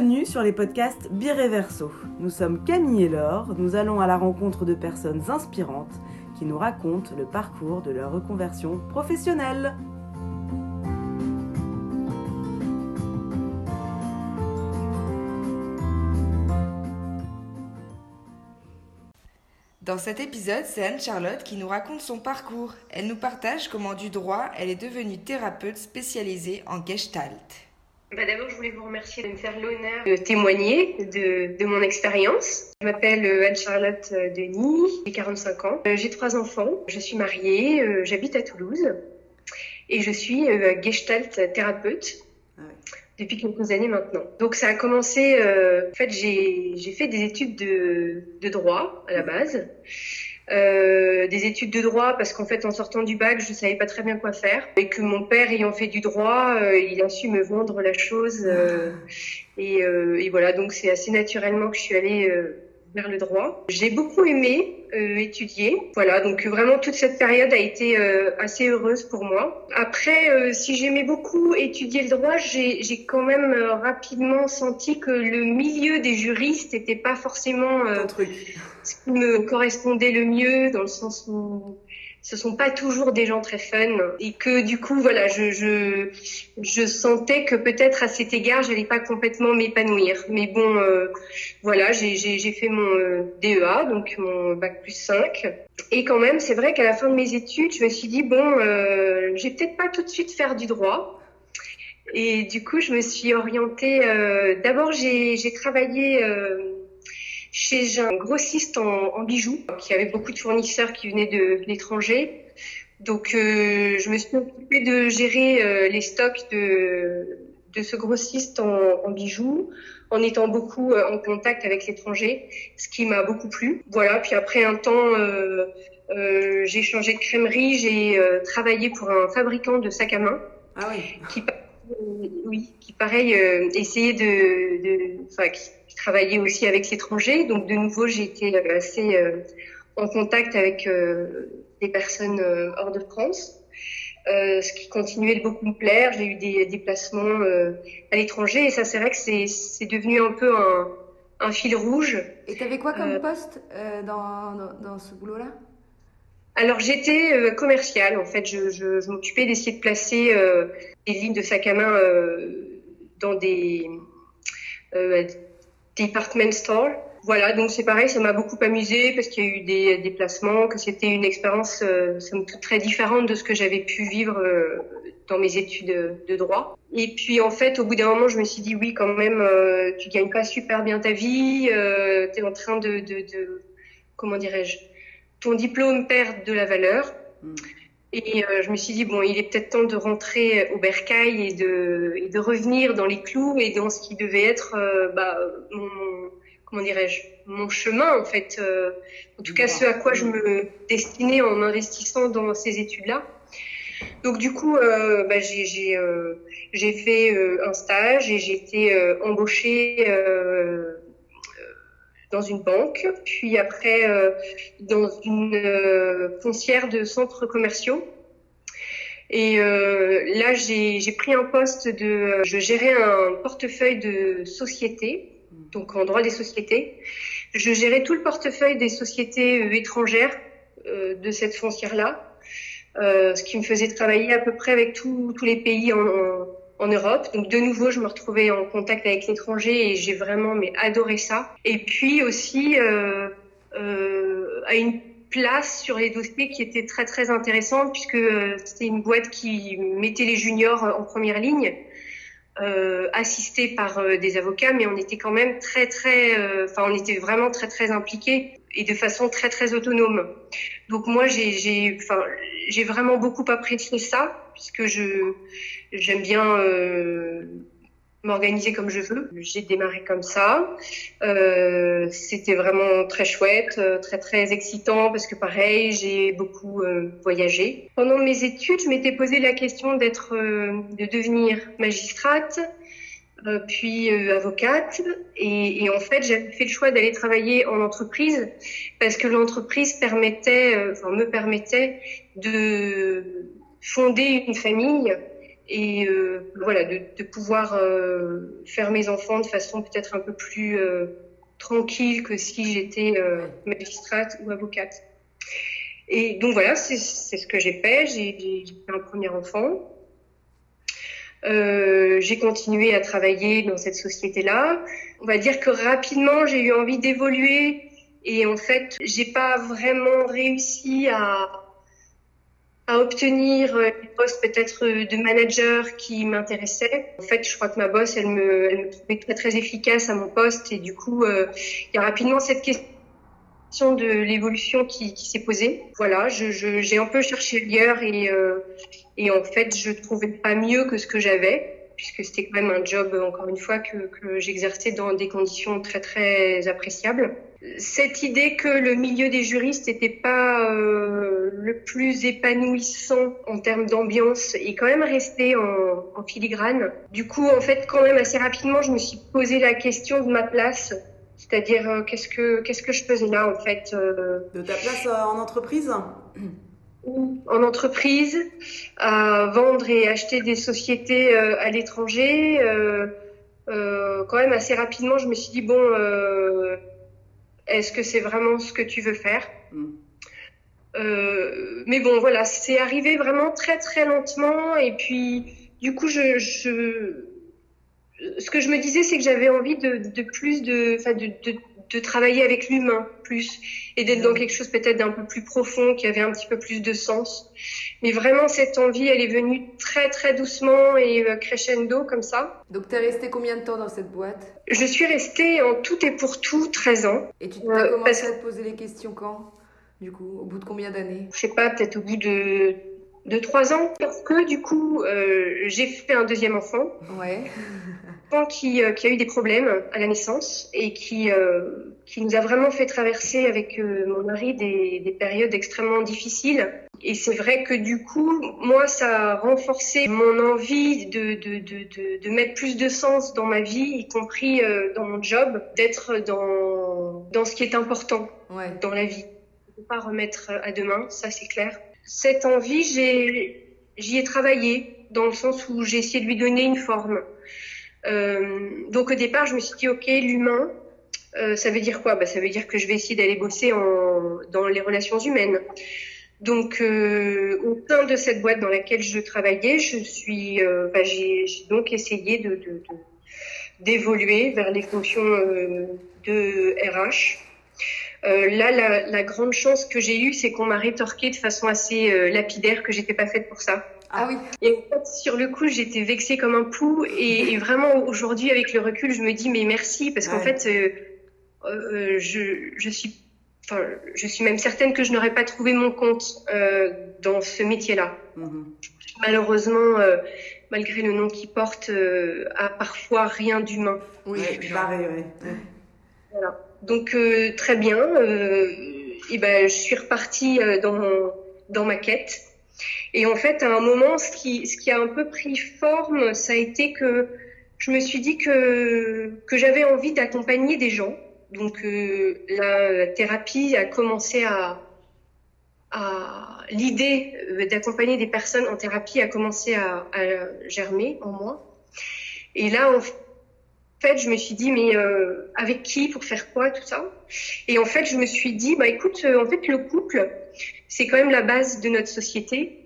Bienvenue sur les podcasts Bireverso. Nous sommes Camille et Laure, nous allons à la rencontre de personnes inspirantes qui nous racontent le parcours de leur reconversion professionnelle. Dans cet épisode, c'est Anne-Charlotte qui nous raconte son parcours. Elle nous partage comment du droit, elle est devenue thérapeute spécialisée en gestalt. Bah D'abord, je voulais vous remercier de me faire l'honneur de témoigner de, de mon expérience. Je m'appelle euh, Anne-Charlotte euh, Denis, j'ai 45 ans. Euh, j'ai trois enfants, je suis mariée, j'habite à Toulouse et je suis gestalt thérapeute ah depuis quelques années maintenant. Donc ça a commencé, en fait j'ai fait des études de, de droit à la base. Euh, des études de droit parce qu'en fait en sortant du bac je savais pas très bien quoi faire. Et que mon père ayant fait du droit euh, il a su me vendre la chose euh, et, et, voilà. Donc c'est assez naturellement que je suis allée vers le droit. J'ai beaucoup aimé euh, étudier. Voilà, donc vraiment toute cette période a été euh, assez heureuse pour moi. Après, euh, si j'aimais beaucoup étudier le droit, j'ai quand même rapidement senti que le milieu des juristes n'était pas forcément ce qui me correspondait le mieux, dans le sens où ce sont pas toujours des gens très fun. Et que du coup voilà je je, je sentais que peut-être à cet égard j'allais pas complètement m'épanouir. Mais bon euh, voilà j'ai j'ai fait mon euh, DEA donc mon bac plus 5 et quand même c'est vrai qu'à la fin de mes études je me suis dit bon euh, j'ai peut-être pas tout de suite faire du droit. Et du coup je me suis orientée euh, d'abord j'ai j'ai travaillé chez un grossiste en, en, bijoux qui avait beaucoup de fournisseurs qui venaient de, l'étranger. Donc euh, je me suis occupée de gérer euh, les stocks de, de ce grossiste en, en, bijoux en étant beaucoup euh, en contact avec l'étranger, ce qui m'a beaucoup plu. Voilà, puis après un temps, euh, j'ai changé de crèmerie, j'ai travaillé pour un fabricant de sacs à main. Ah oui. Qui, oui, qui pareil essayait de, de enfin, qui, travaillé aussi avec l'étranger. Donc de nouveau, j'ai été euh, assez euh, en contact avec euh, des personnes hors de France. Ce qui continuait de beaucoup me plaire. J'ai eu des déplacements à l'étranger et ça, c'est vrai que c'est devenu un peu un, un fil rouge. Et tu avais quoi comme poste dans, dans, dans, ce boulot-là? Alors, j'étais commerciale. En fait, je, je, je m'occupais d'essayer de placer des lignes de sac à main dans des department store. Voilà, donc c'est pareil, ça m'a beaucoup amusé parce qu'il y a eu des déplacements, que c'était une expérience euh, très différente de ce que j'avais pu vivre euh, dans mes études de droit. Et puis en fait, au bout d'un moment, je me suis dit oui, quand même, euh, tu gagnes pas super bien ta vie, euh, tu es en train de, de, de comment dirais-je, ton diplôme perd de la valeur. Mm. Et euh, je me suis dit bon, il est peut-être temps de rentrer au bercail et de, et de revenir dans les clous et dans ce qui devait être euh, bah, mon, comment dirais-je mon chemin en fait. Euh, en tout cas, ce à quoi je me destinais en investissant dans ces études-là. Donc du coup, bah, j'ai j'ai fait un stage et j'ai été embauchée dans une banque, puis après euh, dans une euh, foncière de centres commerciaux. Et euh, là, j'ai pris un poste de, je gérais un portefeuille de sociétés, donc en droit des sociétés. Je gérais tout le portefeuille des sociétés étrangères de cette foncière-là, ce qui me faisait travailler à peu près avec tous les pays en en Europe. Donc de nouveau, je me retrouvais en contact avec l'étranger et j'ai vraiment mais adoré ça. Et puis aussi euh, euh, à une place sur les dossiers qui était très très intéressante puisque euh, c'était une boîte qui mettait les juniors en première ligne. Euh, assisté par euh, des avocats, mais on était quand même très très, euh, enfin on était vraiment très très impliqués et de façon très très autonome. Donc moi j'ai j'ai enfin j'ai vraiment beaucoup apprécié ça puisque je j'aime bien euh, m'organiser comme je veux. J'ai démarré comme ça. Euh, C'était vraiment très chouette, euh, très très excitant parce que pareil, j'ai beaucoup voyagé. Pendant mes études, je m'étais posé la question d'être, de devenir magistrate, puis avocate. Et, et, en fait, j'avais fait le choix d'aller travailler en entreprise parce que l'entreprise permettait, enfin me permettait de fonder une famille et voilà de, de pouvoir faire mes enfants de façon peut-être un peu plus tranquille que si j'étais magistrate ou avocate. Et donc voilà, c'est ce que j'ai fait. J'ai fait un premier enfant. Euh, j'ai continué à travailler dans cette société-là. On va dire que rapidement, j'ai eu envie d'évoluer et en fait, j'ai pas vraiment réussi à, à obtenir un poste peut-être de manager qui m'intéressait. En fait, je crois que ma boss, elle me, trouvait très efficace à mon poste et du coup, euh, il y a rapidement cette question de l'évolution qui, s'est posée. Voilà, j'ai un peu cherché ailleurs et, euh, et en fait, je trouvais pas mieux que ce que j'avais puisque c'était quand même un job, encore une fois, que, que j'exerçais dans des conditions très très appréciables. Cette idée que le milieu des juristes n'était pas euh, le plus épanouissant en termes d'ambiance est quand même resté en, en filigrane. Du coup, en fait, quand même assez rapidement, je me suis posé la question de ma place c'est-à-dire, euh, qu'est-ce que qu'est-ce que je faisais là en fait euh, De ta place euh, en entreprise En entreprise, à vendre et acheter des sociétés à l'étranger. quand même assez rapidement, je me suis dit bon, est-ce que c'est vraiment ce que tu veux faire mm. mais bon, voilà, c'est arrivé vraiment très très lentement et puis du coup, je, je ce que je me disais, c'est que j'avais envie de, de, plus de, enfin de, de, de, travailler avec l'humain plus et d'être dans quelque chose peut-être d'un peu plus profond, qui avait un petit peu plus de sens. Mais vraiment, cette envie, elle est venue très très doucement et euh, crescendo comme ça. Donc, tu es restée combien de temps dans cette boîte? Je suis restée en tout et pour tout 13 ans. Et tu as euh, commencé à te poser les questions quand Du coup, au bout de combien d'années? Je sais pas, peut-être au bout de de trois ans parce que du coup euh, j'ai fait un deuxième enfant. Ouais. qui, euh, qui a eu des problèmes à la naissance et qui euh, qui nous a vraiment fait traverser avec euh, mon mari des, des périodes extrêmement difficiles. Et c'est vrai que du coup, moi, ça a renforcé mon envie de, de, de, de, mettre plus de sens dans ma vie, y compris euh, dans mon job, d'être dans, dans ce qui est important ouais. dans la vie. ne pas remettre à demain, ça c'est clair cette envie, j'y ai travaillé dans le sens où j'ai essayé de lui donner une forme. Euh, donc au départ, je me suis dit, ok, l'humain, euh, ça veut dire quoi? Bah, Ça veut dire que je vais essayer d'aller bosser en, dans les relations humaines. Donc euh, au sein de cette boîte dans laquelle je travaillais, je suis, euh, bah, j'ai, donc essayé de, d'évoluer vers les fonctions euh, de RH. Euh, là, la, la, grande chance que j'ai eue, c'est qu'on m'a rétorqué de façon assez lapidaire que j'étais pas faite pour ça. Ah oui. Et en fait, sur le coup, j'étais vexée comme un pou. Et, et vraiment, aujourd'hui, avec le recul, je me dis mais merci parce ouais. qu'en fait, euh, euh, je, je suis, enfin, je suis même certaine que je n'aurais pas trouvé mon compte euh, dans ce métier-là. Mm-hmm. Malheureusement, euh, malgré le nom qu'il porte, a parfois rien d'humain. Oui, pareil, ouais. Voilà. Donc euh, très bien. Euh, et ben je suis repartie euh, dans dans ma quête. Et en fait, à un moment, ce qui a un peu pris forme, ça a été que je me suis dit que j'avais envie d'accompagner des gens. Donc euh, la thérapie a commencé à l'idée d'accompagner des personnes en thérapie a commencé à, à germer en moi. Et là, en fait, je me suis dit, mais euh, avec qui, pour faire quoi, tout ça? Et en fait, je me suis dit, bah écoute, euh, en fait, le couple, c'est quand même la base de notre société.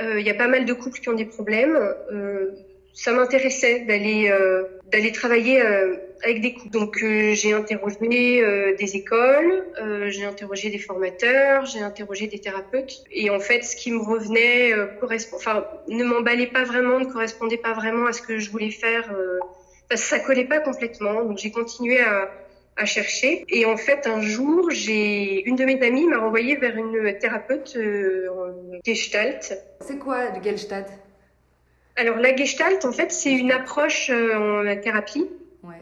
Euh, il y a pas mal de couples qui ont des problèmes. Euh, ça m'intéressait d'aller euh, d'aller travailler avec des couples. Donc j'ai interrogé des écoles, j'ai interrogé des formateurs, j'ai interrogé des thérapeutes. Et en fait, ce qui me revenait correspond, enfin, ne m'emballait pas vraiment, ne correspondait pas vraiment à ce que je voulais faire ça collait pas complètement. Donc j'ai continué à, à, chercher. Et en fait, un jour, j'ai une de mes amies m'a renvoyée vers une thérapeute euh, en Gestalt. C'est quoi le Gestalt? Alors la Gestalt, en fait, c'est une approche euh, en thérapie. Ouais.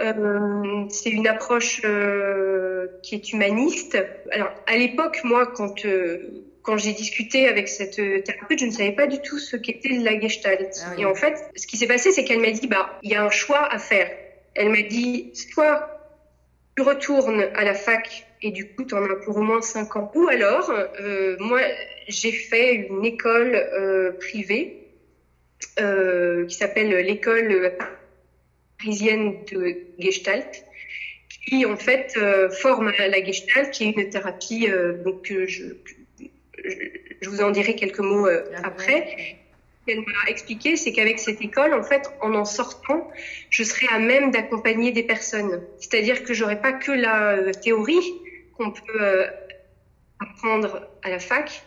Euh, c'est une approche euh, qui est humaniste. Alors à l'époque, moi, quand euh, quand j'ai discuté avec cette euh, thérapeute, je ne savais pas du tout ce qu'était la gestalt. Ah oui. Et en fait, ce qui s'est passé, c'est qu'elle m'a dit, bah, il y a un choix à faire. Elle m'a dit, soit tu retournes à la fac et du coup, tu en as pour au moins cinq ans. Ou alors, euh, moi, j'ai fait une école euh, privée euh, qui s'appelle l'école parisienne de Gestalt, qui en fait euh, forme la Gestalt, qui est une thérapie. Euh, donc je, je, je, vous en dirai quelques mots après. Elle m'a expliqué, c'est qu'avec cette école, en fait, en en sortant, je serai à même d'accompagner des personnes. C'est-à-dire que j'aurai pas que la théorie qu'on peut apprendre à la fac,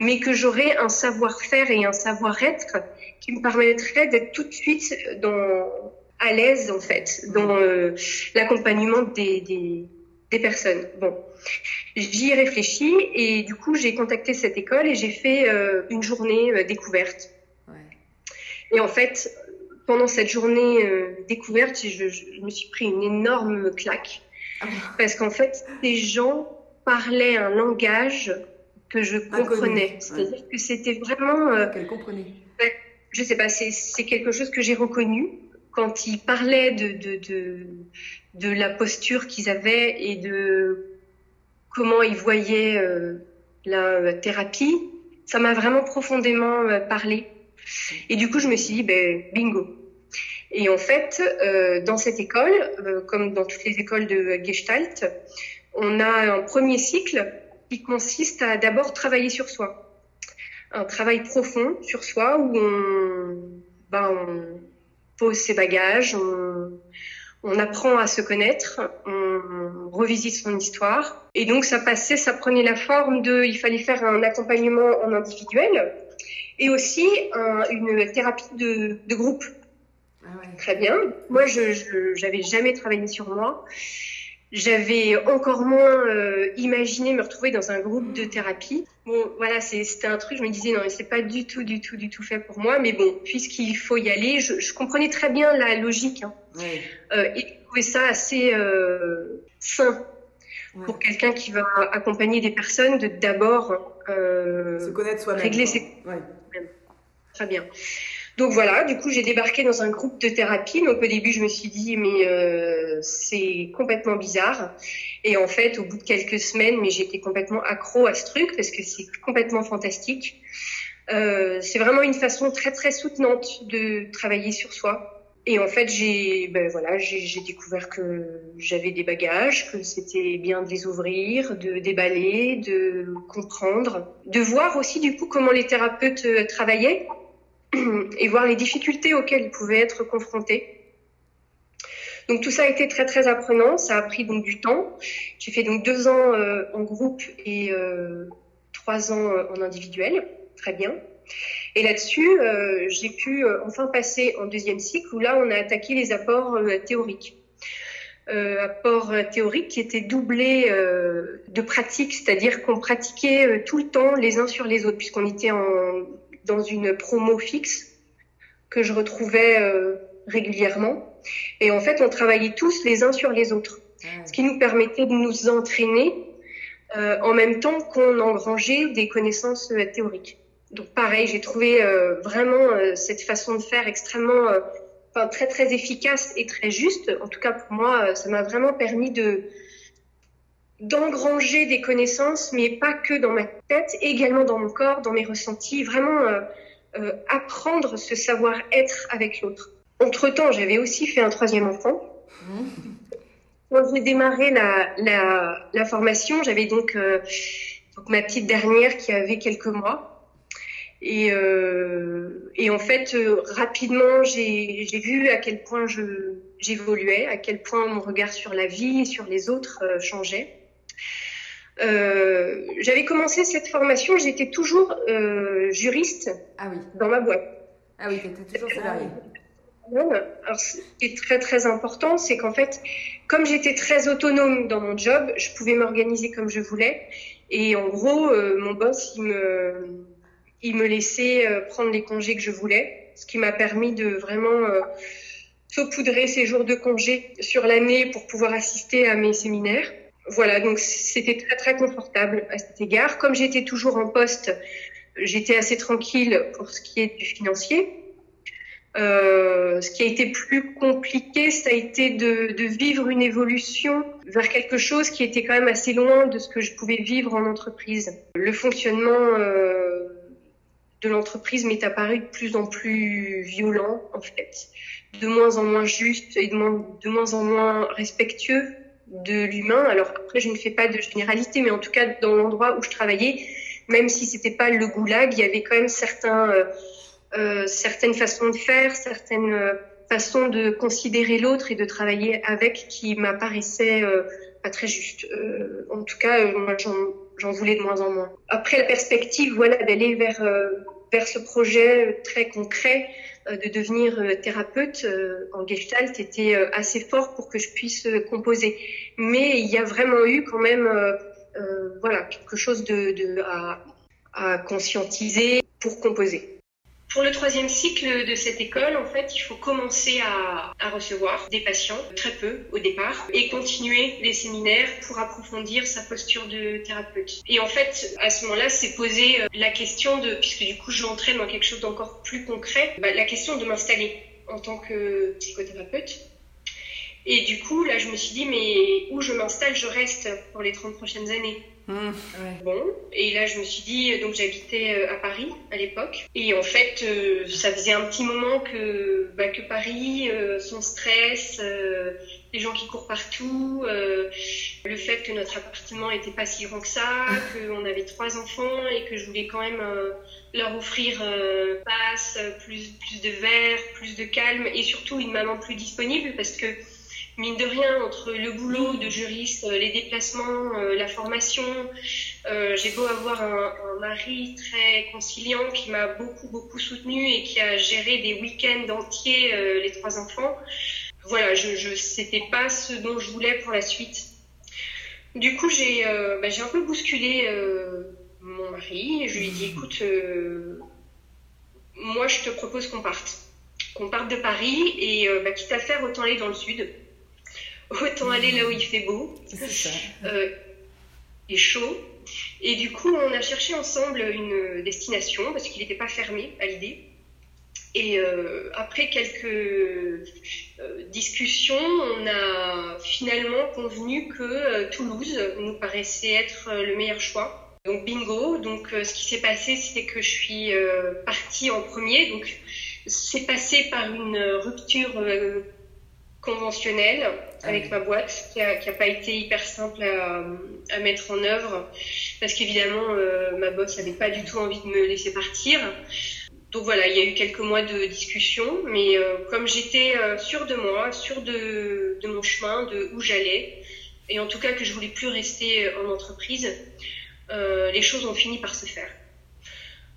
mais que j'aurai un savoir-faire et un savoir-être qui me permettrait d'être tout de suite dans, à l'aise en fait dans euh, l'accompagnement des, des, des, personnes. Bon, j'y ai réfléchi et du coup j'ai contacté cette école et j'ai fait euh, une journée euh, découverte. Ouais. Et en fait, pendant cette journée découverte, je, je, me suis pris une énorme claque ah. parce qu'en fait, ces gens parlaient un langage que je comprenais. C'est-à-dire que c'était vraiment. Euh, Qu'elle comprenait. Je sais pas, c'est quelque chose que j'ai reconnu quand ils parlaient de, de, de, de la posture qu'ils avaient et de comment ils voyaient euh, la euh, thérapie. Ça m'a vraiment profondément euh, parlé. Et du coup, je me suis dit, ben, bingo. Et en fait, dans cette école, comme dans toutes les écoles de Gestalt, on a un premier cycle qui consiste à d'abord travailler sur soi. Un travail profond sur soi où on, ben, on pose ses bagages, on, on, apprend à se connaître, on revisite son histoire. Et donc ça passait, ça prenait la forme de, il fallait faire un accompagnement en individuel et aussi un, une thérapie de, de groupe. Ah ouais. Très bien. Moi, je n'avais jamais travaillé sur moi. J'avais encore moins euh, imaginé me retrouver dans un groupe de thérapie. Bon, voilà, c'était un truc, je me disais, non, c'est pas du tout, du tout, du tout fait pour moi. Mais bon, puisqu'il faut y aller, je, je, comprenais très bien la logique. Hein. Ouais. Euh, et je trouvais ça assez euh, sain ouais. pour quelqu'un qui va accompagner des personnes de d'abord euh, se connaître soi-même. Régler ses... Ouais. Très bien. Donc voilà, du coup j'ai débarqué dans un groupe de thérapie. Donc au début je me suis dit mais euh, c'est complètement bizarre. Et en fait au bout de quelques semaines, mais j'étais complètement accro à ce truc parce que c'est complètement fantastique. Euh, c'est vraiment une façon très très soutenante de travailler sur soi. Et en fait j'ai ben voilà j'ai découvert que j'avais des bagages, que c'était bien de les ouvrir, de déballer, de comprendre, de voir aussi du coup comment les thérapeutes euh, travaillaient et voir les difficultés auxquelles ils pouvaient être confrontés. Donc tout ça a été très très apprenant, ça a pris donc du temps. J'ai fait donc deux ans euh, en groupe et euh, trois ans euh, en individuel, très bien. Et là-dessus, j'ai pu enfin passer en deuxième cycle où là on a attaqué les apports théoriques. apports théoriques qui étaient doublés de pratique, c'est-à-dire qu'on pratiquait tout le temps les uns sur les autres puisqu'on était en dans une promo fixe que je retrouvais euh, régulièrement. Et en fait, on travaillait tous les uns sur les autres, ce qui nous permettait de nous entraîner euh, en même temps qu'on engrangeait des connaissances euh, théoriques. Donc pareil, j'ai trouvé vraiment cette façon de faire extrêmement, enfin très très efficace et très juste. En tout cas pour moi, ça m'a vraiment permis de d'engranger des connaissances, mais pas que dans ma tête, également dans mon corps, dans mes ressentis, vraiment euh, euh, apprendre ce savoir-être avec l'autre. Entre-temps, j'avais aussi fait un troisième enfant. Mmh. Quand j'ai démarré la, la, la formation, j'avais donc, euh, donc ma petite dernière qui avait quelques mois. Et, euh, et en fait, euh, rapidement, j'ai vu à quel point j'évoluais, à quel point mon regard sur la vie et sur les autres euh, changeait. Euh, j'avais commencé cette formation, j'étais toujours euh, juriste ah oui. dans ma boîte. Ah oui, tu toujours salarié. Alors, ce qui est très très important, c'est qu'en fait, comme j'étais très autonome dans mon job, je pouvais m'organiser comme je voulais. Et en gros, euh, mon boss, il me, il me laissait euh, prendre les congés que je voulais, ce qui m'a permis de vraiment euh, saupoudrer ces jours de congés sur l'année pour pouvoir assister à mes séminaires. Voilà, donc c'était très très confortable à cet égard. Comme j'étais toujours en poste, j'étais assez tranquille pour ce qui est du financier. Euh, ce qui a été plus compliqué, ça a été de, de, vivre une évolution vers quelque chose qui était quand même assez loin de ce que je pouvais vivre en entreprise. Le fonctionnement euh, de l'entreprise m'est apparu de plus en plus violent, en fait, de moins en moins juste et de moins, de moins en moins respectueux de l'humain. Alors après, je ne fais pas de généralité, mais en tout cas, dans l'endroit où je travaillais, même si c'était pas le goulag, il y avait quand même certains, euh, euh, certaines façons de faire, certaines euh, façons de considérer l'autre et de travailler avec qui m'apparaissaient pas très justes. En tout cas, moi, j'en voulais de moins en moins. Après, la perspective, voilà, d'aller vers vers ce projet très concret de devenir thérapeute en Gestalt était assez fort pour que je puisse composer. Mais il y a vraiment eu quand même euh, voilà, quelque chose de, de à, à, conscientiser pour composer. Pour le troisième cycle de cette école, en fait, il faut commencer à, à, recevoir des patients, très peu au départ, et continuer les séminaires pour approfondir sa posture de thérapeute. Et en fait, à ce moment-là, c'est poser euh, la question de, puisque du coup, je l'entraîne dans quelque chose d'encore plus concret, bah, la question de m'installer en tant que psychothérapeute et du coup, là, je me suis dit, mais où je m'installe, je reste pour les 30 prochaines années. Mmh, ouais. Bon, et là je me suis dit, donc j'habitais euh, à Paris à l'époque, et en fait euh, ça faisait un petit moment que, bah, que Paris, euh, son stress, euh, les gens qui courent partout, euh, le fait que notre appartement était pas si grand que ça, qu'on avait trois enfants et que je voulais quand même leur offrir passe, plus, plus de verre, plus de calme et surtout une maman plus disponible parce que mine de rien, entre le boulot de juriste, euh, les déplacements, euh, la formation, euh, j'ai beau avoir un, un, mari très conciliant qui m'a beaucoup, beaucoup soutenu et qui a géré des week-ends entiers euh, les trois enfants. Voilà, je, je c'était pas ce dont je voulais pour la suite. Du coup, j'ai euh, bah, un peu bousculé mon mari. Je lui ai dit, écoute, moi, je te propose qu'on parte. Qu'on parte de Paris et bah, quitte à faire, autant aller dans le sud autant aller là où il fait beau euh, et chaud. Et du coup, on a cherché ensemble une destination parce qu'il n'était pas fermé à l'idée. Et euh, après quelques euh, discussions, on a finalement convenu que euh, Toulouse nous paraissait être le meilleur choix. Donc bingo. Donc ce qui s'est passé, c'est que je suis partie en premier. Donc c'est passé par une rupture conventionnel avec ma boîte qui a, qui a, pas été hyper simple à, à mettre en œuvre parce qu'évidemment euh, ma boss n'avait pas du tout envie de me laisser partir. Donc voilà, il y a eu quelques mois de discussion, mais euh, comme j'étais euh, sûre de moi, sûre de, de, mon chemin, de où j'allais, et en tout cas que je voulais plus rester en entreprise, euh, les choses ont fini par se faire.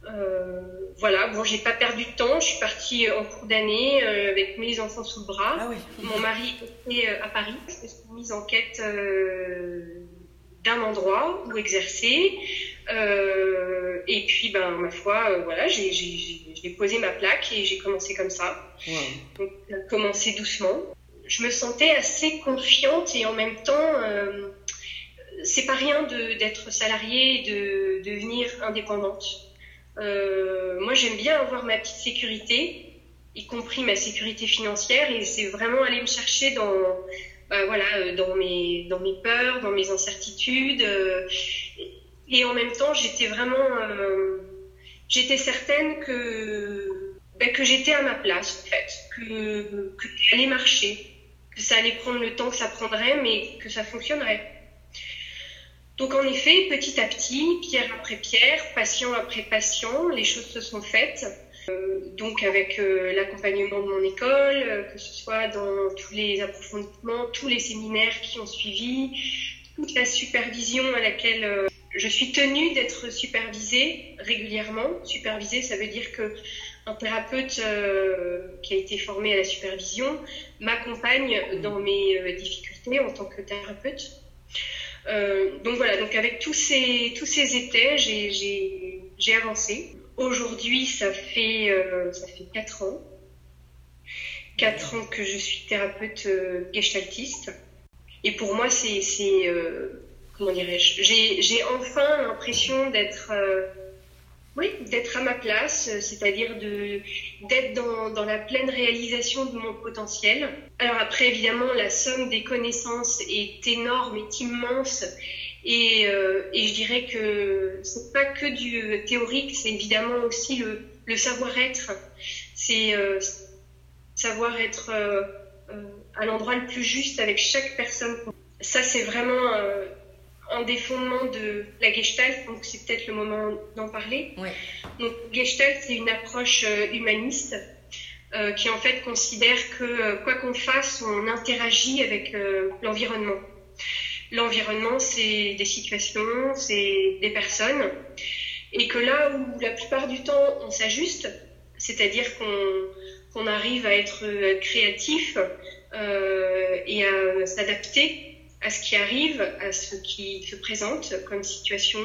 Euh, voilà, bon, j'ai pas perdu de temps. Je suis partie en cours d'année euh, avec mes enfants sous le bras. Ah oui. Mon mari était euh, à Paris. Je suis mise en quête euh, d'un endroit où exercer. Et puis, ben, ma foi, voilà, j'ai posé ma plaque et j'ai commencé comme ça. Wow. Donc, commencé doucement. Je me sentais assez confiante et en même temps, c'est pas rien d'être salariée et de, de devenir indépendante. Euh, moi, j'aime bien avoir ma petite sécurité, y compris ma sécurité financière, et c'est vraiment aller me chercher dans, bah, voilà, euh, dans mes, dans mes peurs, dans mes incertitudes. Euh, et en même temps, j'étais vraiment, j'étais certaine que, bah, que j'étais à ma place, en fait, que, que ça allait marcher, que ça allait prendre le temps que ça prendrait, mais que ça fonctionnerait. Donc en effet, petit à petit, pierre après pierre, patient après patient, les choses se sont faites. Euh, donc avec euh, l'accompagnement de mon école, euh, que ce soit dans tous les approfondissements, tous les séminaires qui ont suivi, toute la supervision à laquelle je suis tenue d'être supervisée régulièrement. Supervisée, ça veut dire que un thérapeute qui a été formé à la supervision m'accompagne dans mes difficultés en tant que thérapeute. Euh, donc voilà, donc avec tous ces, tous ces étés, j'ai avancé. Aujourd'hui, ça fait euh, ça fait quatre ans, quatre ans que je suis thérapeute euh, gestaltiste. Et pour moi, c'est comment dirais-je, j'ai enfin l'impression d'être oui, d'être à ma place, euh, c'est-à-dire d'être dans, la pleine réalisation de mon potentiel. Alors après, évidemment, la somme des connaissances est énorme, est immense, Et, et je dirais que c'est pas que du théorique, c'est évidemment aussi le, le savoir-être. C'est savoir être à l'endroit le plus juste avec chaque personne. Ça, c'est vraiment un des fondements de la Gestalt, donc c'est peut-être le moment d'en parler. Donc Gestalt, c'est une approche euh, humaniste euh, qui en fait considère que euh, quoi qu'on fasse, on interagit avec l'environnement. L'environnement, c'est des situations, c'est des personnes, et que là où la plupart du temps on s'ajuste, c'est-à-dire qu'on arrive à être créatif et à s'adapter à ce qui arrive, à ce qui se présente comme situation,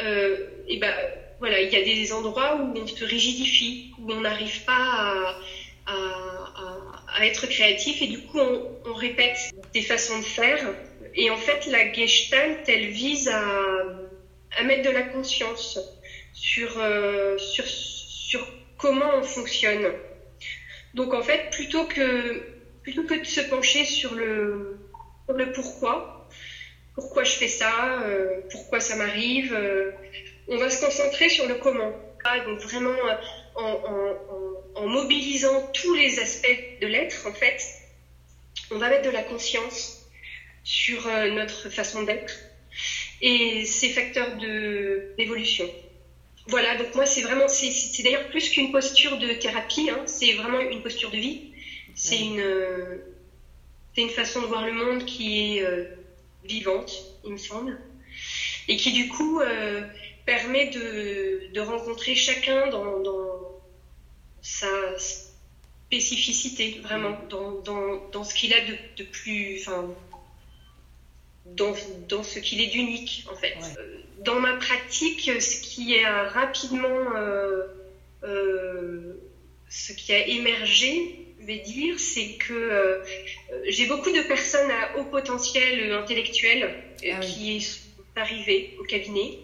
euh, et ben voilà, il y a des endroits où on se rigidifie, où on n'arrive pas à, être créatif et du coup on, répète des façons de faire. Et en fait, la gestalt, elle vise à, à mettre de la conscience sur, euh, sur, sur comment on fonctionne. Donc en fait, plutôt que, plutôt que de se pencher sur le, le pourquoi, pourquoi je fais ça, euh, pourquoi ça m'arrive. Euh, on va se concentrer sur le comment. Ah, donc vraiment euh, en, mobilisant tous les aspects de l'être, en fait, on va mettre de la conscience sur notre façon d'être et ces facteurs d'évolution. Voilà, donc moi c'est vraiment, c'est d'ailleurs plus qu'une posture de thérapie, hein, c'est vraiment une posture de vie. C'est une, c'est une façon de voir le monde qui est euh, vivante, il me semble, et qui du coup euh, permet de, de, rencontrer chacun dans, dans, sa spécificité, vraiment, dans, dans, dans ce qu'il a de, de plus. Enfin, dans, dans, ce qu'il est d'unique, en fait. Euh, dans ma pratique, ce qui a rapidement. Ce qui a émergé, vais dire, c'est que euh, j'ai beaucoup de personnes à haut potentiel intellectuel euh, ah qui sont arrivées au cabinet.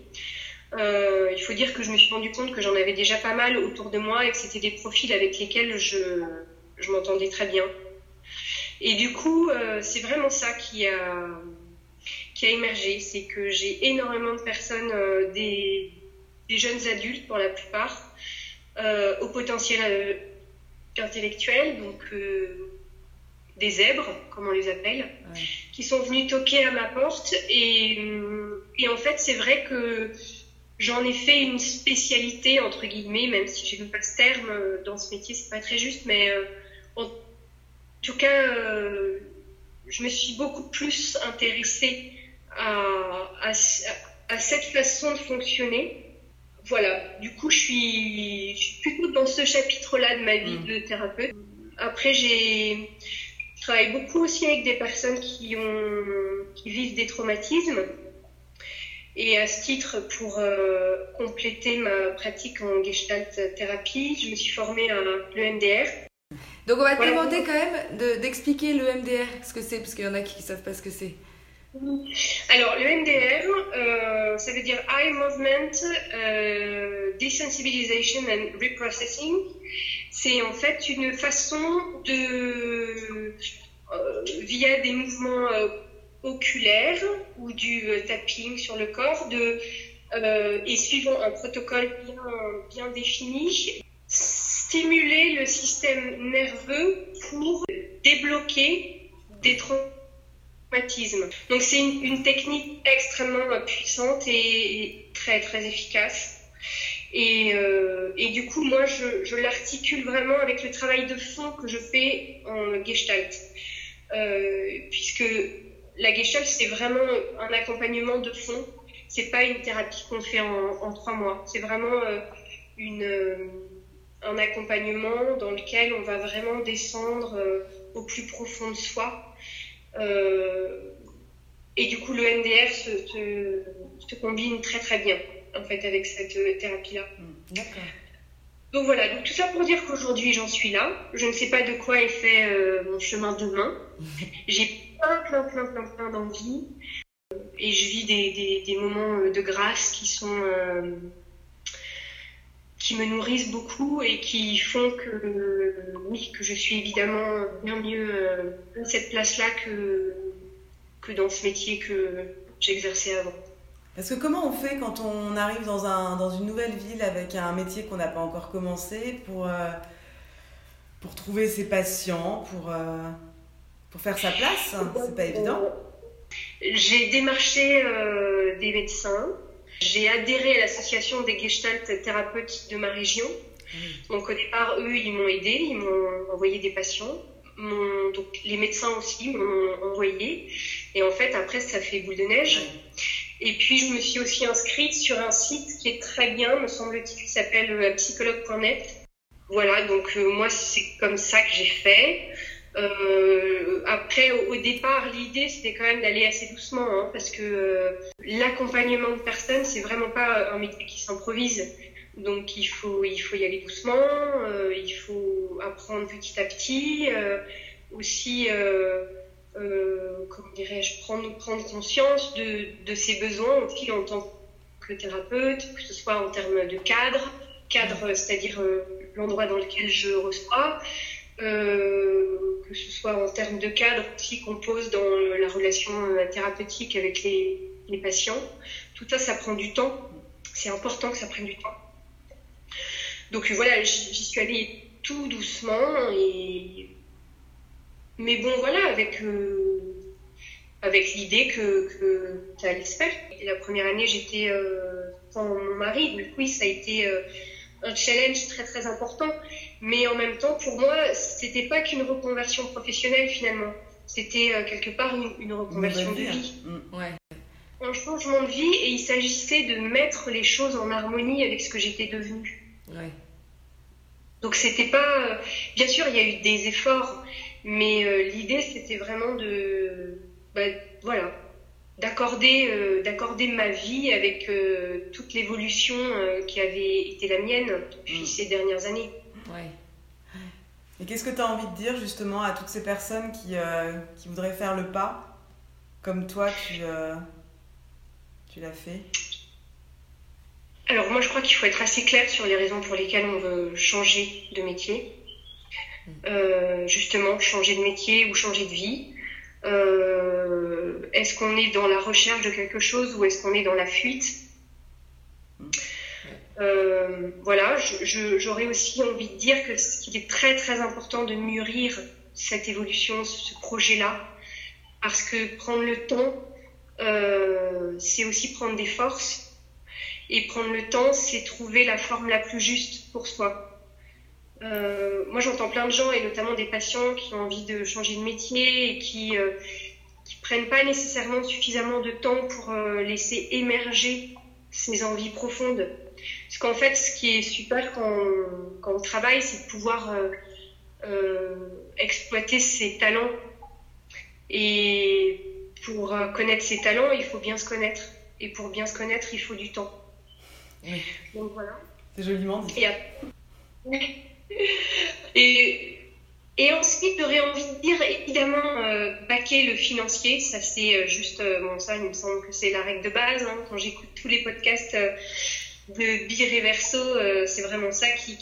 Euh, il faut dire que je me suis rendu compte que j'en avais déjà pas mal autour de moi et que c'était des profils avec lesquels je, je m'entendais très bien. Et du coup, c'est vraiment ça qui a, qui a émergé. C'est que j'ai énormément de personnes, des, des, jeunes adultes pour la plupart, au potentiel intellectuels, donc euh, des zèbres, comme on les appelle, qui sont venus toquer à ma porte. Et, et en fait, c'est vrai que j'en ai fait une spécialité, entre guillemets, même si je n'aime pas ce terme euh, dans ce métier, c'est pas très juste, mais euh, en tout cas, je me suis beaucoup plus intéressée à, à, à cette façon de fonctionner voilà, du coup, je suis, plutôt dans ce chapitre-là de ma vie mm. de thérapeute. Après, j'ai, travaille beaucoup aussi avec des personnes qui, ont, qui vivent des traumatismes. Et à ce titre, pour euh, compléter ma pratique en gestalt thérapie, je me suis formée à l'EMDR. Donc on va te demander quand même d'expliquer le l'EMDR, ce que c'est, parce qu'il y en a qui ne savent pas ce que c'est. Alors, le MDR, euh, ça veut dire Eye Movement euh, Desensibilization and Reprocessing. C'est en fait une façon de, euh, via des mouvements oculaires ou du tapping sur le corps, de, et suivant un protocole bien, bien défini, stimuler le système nerveux pour débloquer des traumatismes donc c'est une, technique extrêmement puissante et, très très efficace. Et, euh, du coup, moi, je, l'articule vraiment avec le travail de fond que je fais en gestalt. Euh, puisque la gestalt, c'est vraiment un accompagnement de fond. C'est pas une thérapie qu'on fait en, trois mois. C'est vraiment euh, une, un accompagnement dans lequel on va vraiment descendre au plus profond de soi et du coup, le MDR se, combine très très bien en fait avec cette euh, thérapie-là. D'accord. Donc voilà, donc tout ça pour dire qu'aujourd'hui j'en suis là. Je ne sais pas de quoi est fait euh, mon chemin demain. J'ai plein, plein, plein, plein, plein d'envie. Et je vis des, des, moments de grâce qui sont qui me nourrissent beaucoup et qui font que, oui, que je suis évidemment bien mieux à euh, cette place-là que, que dans ce métier que, j'exerçais avant. Parce que comment on fait quand on arrive dans, un, dans une nouvelle ville avec un métier qu'on n'a pas encore commencé pour, pour trouver ses patients, pour, pour faire sa place? C'est pas évident. J'ai démarché des médecins, j'ai adhéré à l'association des Gestalt thérapeutes de ma région. Donc au départ, eux, ils m'ont aidé, ils m'ont envoyé des patients. donc les médecins aussi m'ont envoyé. Et en fait, après, ça fait boule de neige. Et puis, je me suis aussi inscrite sur un site qui est très bien, me semble-t-il, qui s'appelle euh, psychologue.net. Voilà, donc euh, moi, c'est comme ça que j'ai fait. Euh, après, au, départ, l'idée, c'était quand même d'aller assez doucement, hein, parce que euh, l'accompagnement de personnes, c'est vraiment pas un métier qui s'improvise. Donc, il faut, il faut y aller doucement, euh, il faut apprendre petit à petit, euh, aussi, euh, comment dirais-je, prendre, prendre conscience de, de ses besoins aussi en tant que thérapeute, que ce soit en termes de cadre, cadre, c'est-à-dire l'endroit dans lequel je reçois, euh, que ce soit en termes de cadre aussi qu'on pose dans la relation euh, thérapeutique avec les, patients. Tout ça, ça prend du temps. C'est important que ça prenne du temps. Donc voilà, j'y suis allée tout doucement mais bon voilà avec euh, avec l'idée que, que ça allait se faire. La première année, j'étais euh, sans mon mari, donc oui, ça a été euh, un challenge très très important. Mais en même temps, pour moi, c'était pas qu'une reconversion professionnelle finalement. C'était euh, quelque part une, une reconversion de vie. Mmh. Ouais. Un changement de vie et il s'agissait de mettre les choses en harmonie avec ce que j'étais devenue. Ouais. Donc c'était pas. Euh, bien sûr, il y a eu des efforts, mais euh, l'idée c'était vraiment de. Bah, voilà. D'accorder, euh, d'accorder ma vie avec euh, toute l'évolution qui avait été la mienne depuis mmh. ces dernières années. Ouais. Et qu'est-ce que tu as envie de dire justement à toutes ces personnes qui, euh, qui voudraient faire le pas, comme toi tu, euh, tu l'as fait? Alors moi je crois qu'il faut être assez clair sur les raisons pour lesquelles on veut changer de métier. Euh, justement, changer de métier ou changer de vie. Euh, est-ce qu'on est dans la recherche de quelque chose ou est-ce qu'on est dans la fuite? Euh, voilà, j'aurais aussi envie de dire que qu'il est très très important de mûrir cette évolution, ce, projet-là, parce que prendre le temps, euh, c'est aussi prendre des forces, et prendre le temps, c'est trouver la forme la plus juste pour soi. Euh, moi, j'entends plein de gens, et notamment des patients, qui ont envie de changer de métier et qui euh, qui prennent pas nécessairement suffisamment de temps pour euh, laisser émerger ces envies profondes. Parce qu'en fait, ce qui est super quand on, quand on travaille, c'est de pouvoir euh, euh, exploiter ses talents. Et pour euh, connaître ses talents, il faut bien se connaître. Et pour bien se connaître, il faut du temps. Oui. Donc voilà. C'est joliment dit. Et, et ensuite, j'aurais envie de dire, évidemment, euh, baquer le financier. Ça, c'est euh, juste, euh, bon, ça, il me semble que c'est la règle de base. Hein, quand j'écoute tous les podcasts euh, de Bireverso, euh, c'est vraiment ça qui,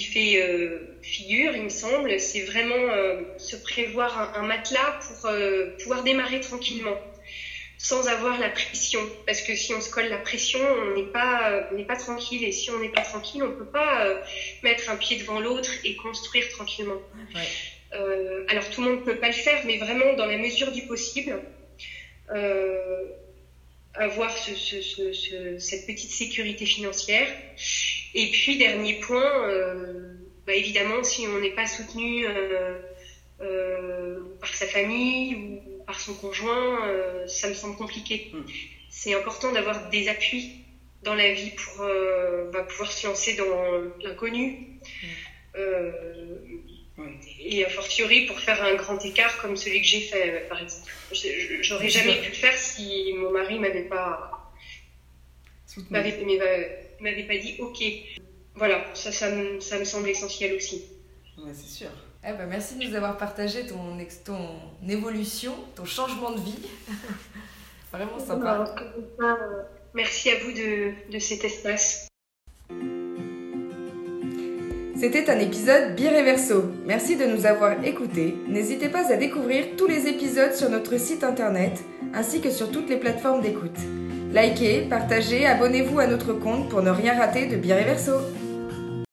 fait figure, il me semble. C'est vraiment se prévoir un matelas pour pouvoir démarrer tranquillement, sans avoir la pression. Parce que si on se colle la pression, on n'est pas, on n'est pas tranquille. Et si on n'est pas tranquille, on peut pas mettre un pied devant l'autre et construire tranquillement. Ouais. alors tout le monde peut pas le faire, mais vraiment dans la mesure du possible. Euh, avoir ce, ce, ce, cette petite sécurité financière. Et puis, dernier point, euh, bah évidemment, si on n'est pas soutenu euh, euh, par sa famille ou par son conjoint, euh, ça me semble compliqué. Mm. C'est important d'avoir des appuis dans la vie pour euh, bah, pouvoir se lancer dans l'inconnu. Mm. Et a fortiori pour faire un grand écart comme celui que j'ai fait, par exemple. J'aurais jamais pu le faire si mon mari m'avait pas m'avait m'avait pas dit OK. Voilà, ça, ça, me, ça me semble essentiel aussi. Ouais, c'est sûr. Eh ben, merci de nous avoir partagé ton, ton évolution, ton changement de vie. Vraiment sympa. Merci à vous de, de cet espace. C'était un épisode Bireverso. Merci de nous avoir écoutés. N'hésitez pas à découvrir tous les épisodes sur notre site internet ainsi que sur toutes les plateformes d'écoute. Likez, partagez, abonnez-vous à notre compte pour ne rien rater de Bireverso.